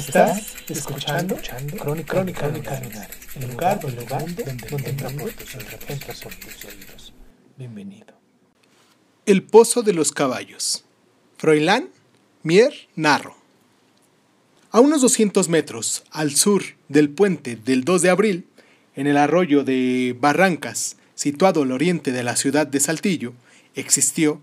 Estás escuchando, Crónica, Crónica, Lunares, el lugar, el lugar donde, donde entra por tus entra por tus oídos. Bienvenido. El Pozo de los Caballos. Froilán Mier Narro. A unos 200 metros al sur del puente del 2 de abril, en el arroyo de Barrancas, situado al oriente de la ciudad de Saltillo, existió,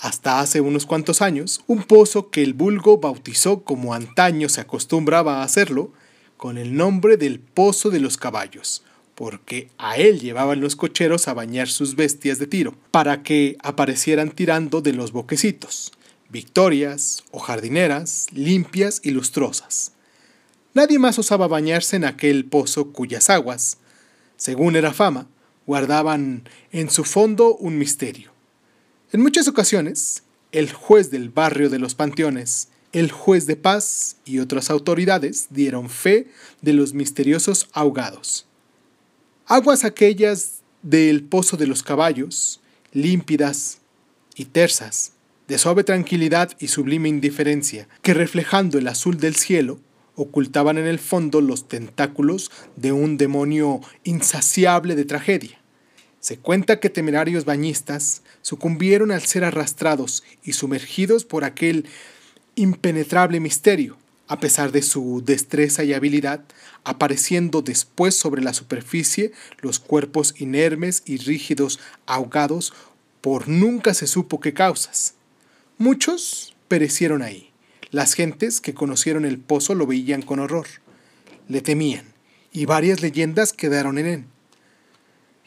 hasta hace unos cuantos años, un pozo que el vulgo bautizó como antaño se acostumbraba a hacerlo, con el nombre del Pozo de los Caballos, porque a él llevaban los cocheros a bañar sus bestias de tiro, para que aparecieran tirando de los boquecitos, victorias o jardineras, limpias y lustrosas. Nadie más osaba bañarse en aquel pozo cuyas aguas, según era fama, guardaban en su fondo un misterio. En muchas ocasiones, el juez del barrio de los Panteones, el juez de paz y otras autoridades dieron fe de los misteriosos ahogados. Aguas aquellas del Pozo de los Caballos, límpidas y tersas, de suave tranquilidad y sublime indiferencia, que reflejando el azul del cielo, ocultaban en el fondo los tentáculos de un demonio insaciable de tragedia. Se cuenta que temerarios bañistas sucumbieron al ser arrastrados y sumergidos por aquel impenetrable misterio, a pesar de su destreza y habilidad, apareciendo después sobre la superficie los cuerpos inermes y rígidos ahogados por nunca se supo qué causas. Muchos perecieron ahí. Las gentes que conocieron el pozo lo veían con horror. Le temían, y varias leyendas quedaron en él.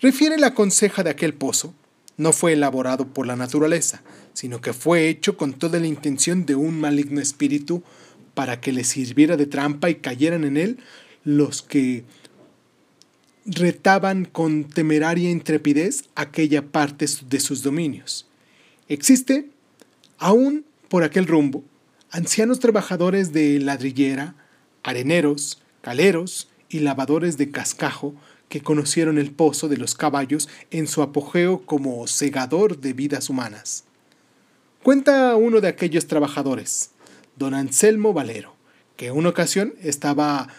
Refiere la conseja de aquel pozo, no fue elaborado por la naturaleza, sino que fue hecho con toda la intención de un maligno espíritu para que le sirviera de trampa y cayeran en él los que retaban con temeraria intrepidez aquella parte de sus dominios. Existe, aún por aquel rumbo, ancianos trabajadores de ladrillera, areneros, caleros y lavadores de cascajo que conocieron el pozo de los caballos en su apogeo como segador de vidas humanas. Cuenta uno de aquellos trabajadores, don Anselmo Valero, que en una ocasión estaba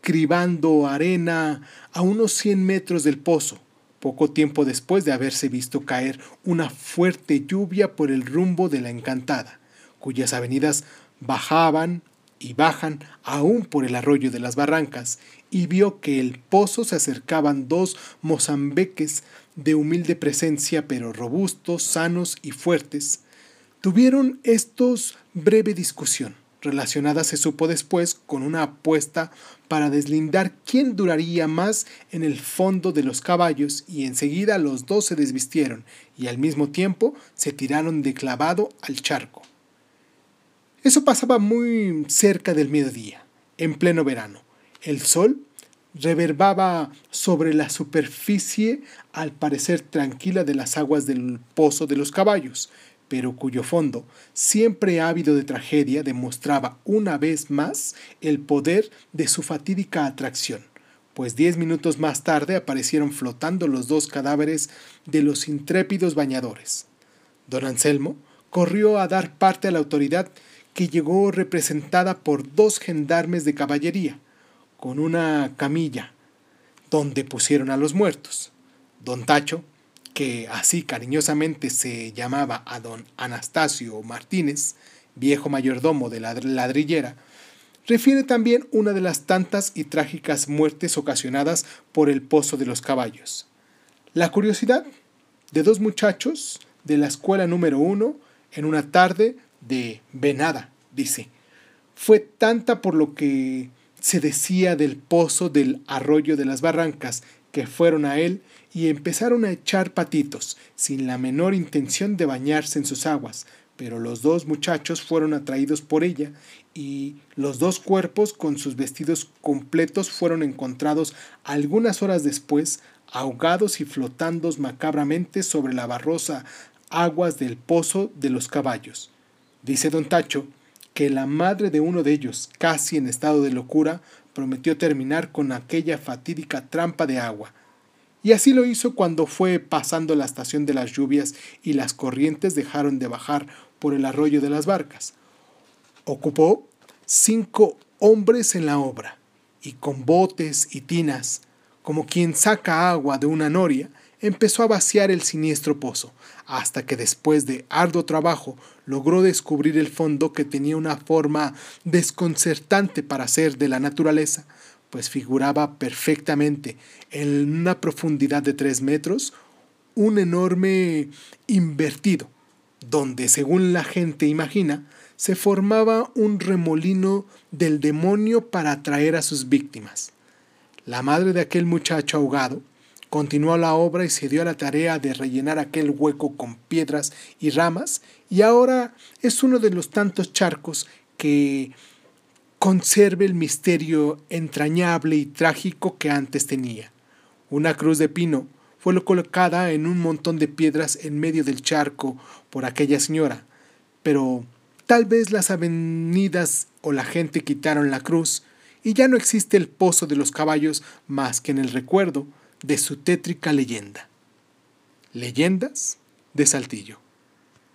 cribando arena a unos 100 metros del pozo, poco tiempo después de haberse visto caer una fuerte lluvia por el rumbo de la encantada, cuyas avenidas bajaban y bajan aún por el arroyo de las barrancas, y vio que el pozo se acercaban dos mozambeques de humilde presencia, pero robustos, sanos y fuertes. Tuvieron estos breve discusión, relacionada se supo después con una apuesta para deslindar quién duraría más en el fondo de los caballos, y enseguida los dos se desvistieron y al mismo tiempo se tiraron de clavado al charco. Eso pasaba muy cerca del mediodía, en pleno verano. El sol reverbaba sobre la superficie al parecer tranquila de las aguas del pozo de los caballos, pero cuyo fondo, siempre ávido de tragedia, demostraba una vez más el poder de su fatídica atracción, pues diez minutos más tarde aparecieron flotando los dos cadáveres de los intrépidos bañadores. Don Anselmo corrió a dar parte a la autoridad que llegó representada por dos gendarmes de caballería, con una camilla, donde pusieron a los muertos. Don Tacho, que así cariñosamente se llamaba a don Anastasio Martínez, viejo mayordomo de la ladrillera, refiere también una de las tantas y trágicas muertes ocasionadas por el pozo de los caballos. La curiosidad de dos muchachos de la escuela número uno en una tarde de venada, dice. Fue tanta por lo que se decía del pozo del arroyo de las barrancas que fueron a él y empezaron a echar patitos, sin la menor intención de bañarse en sus aguas, pero los dos muchachos fueron atraídos por ella y los dos cuerpos con sus vestidos completos fueron encontrados algunas horas después, ahogados y flotando macabramente sobre la barrosa aguas del pozo de los caballos. Dice don Tacho que la madre de uno de ellos, casi en estado de locura, prometió terminar con aquella fatídica trampa de agua. Y así lo hizo cuando fue pasando la estación de las lluvias y las corrientes dejaron de bajar por el arroyo de las barcas. Ocupó cinco hombres en la obra, y con botes y tinas, como quien saca agua de una noria, empezó a vaciar el siniestro pozo, hasta que después de arduo trabajo logró descubrir el fondo que tenía una forma desconcertante para ser de la naturaleza, pues figuraba perfectamente en una profundidad de tres metros un enorme invertido, donde, según la gente imagina, se formaba un remolino del demonio para atraer a sus víctimas. La madre de aquel muchacho ahogado continuó la obra y se dio a la tarea de rellenar aquel hueco con piedras y ramas, y ahora es uno de los tantos charcos que conserve el misterio entrañable y trágico que antes tenía. Una cruz de pino fue colocada en un montón de piedras en medio del charco por aquella señora, pero tal vez las avenidas o la gente quitaron la cruz y ya no existe el pozo de los caballos más que en el recuerdo de su tétrica leyenda. Leyendas de Saltillo.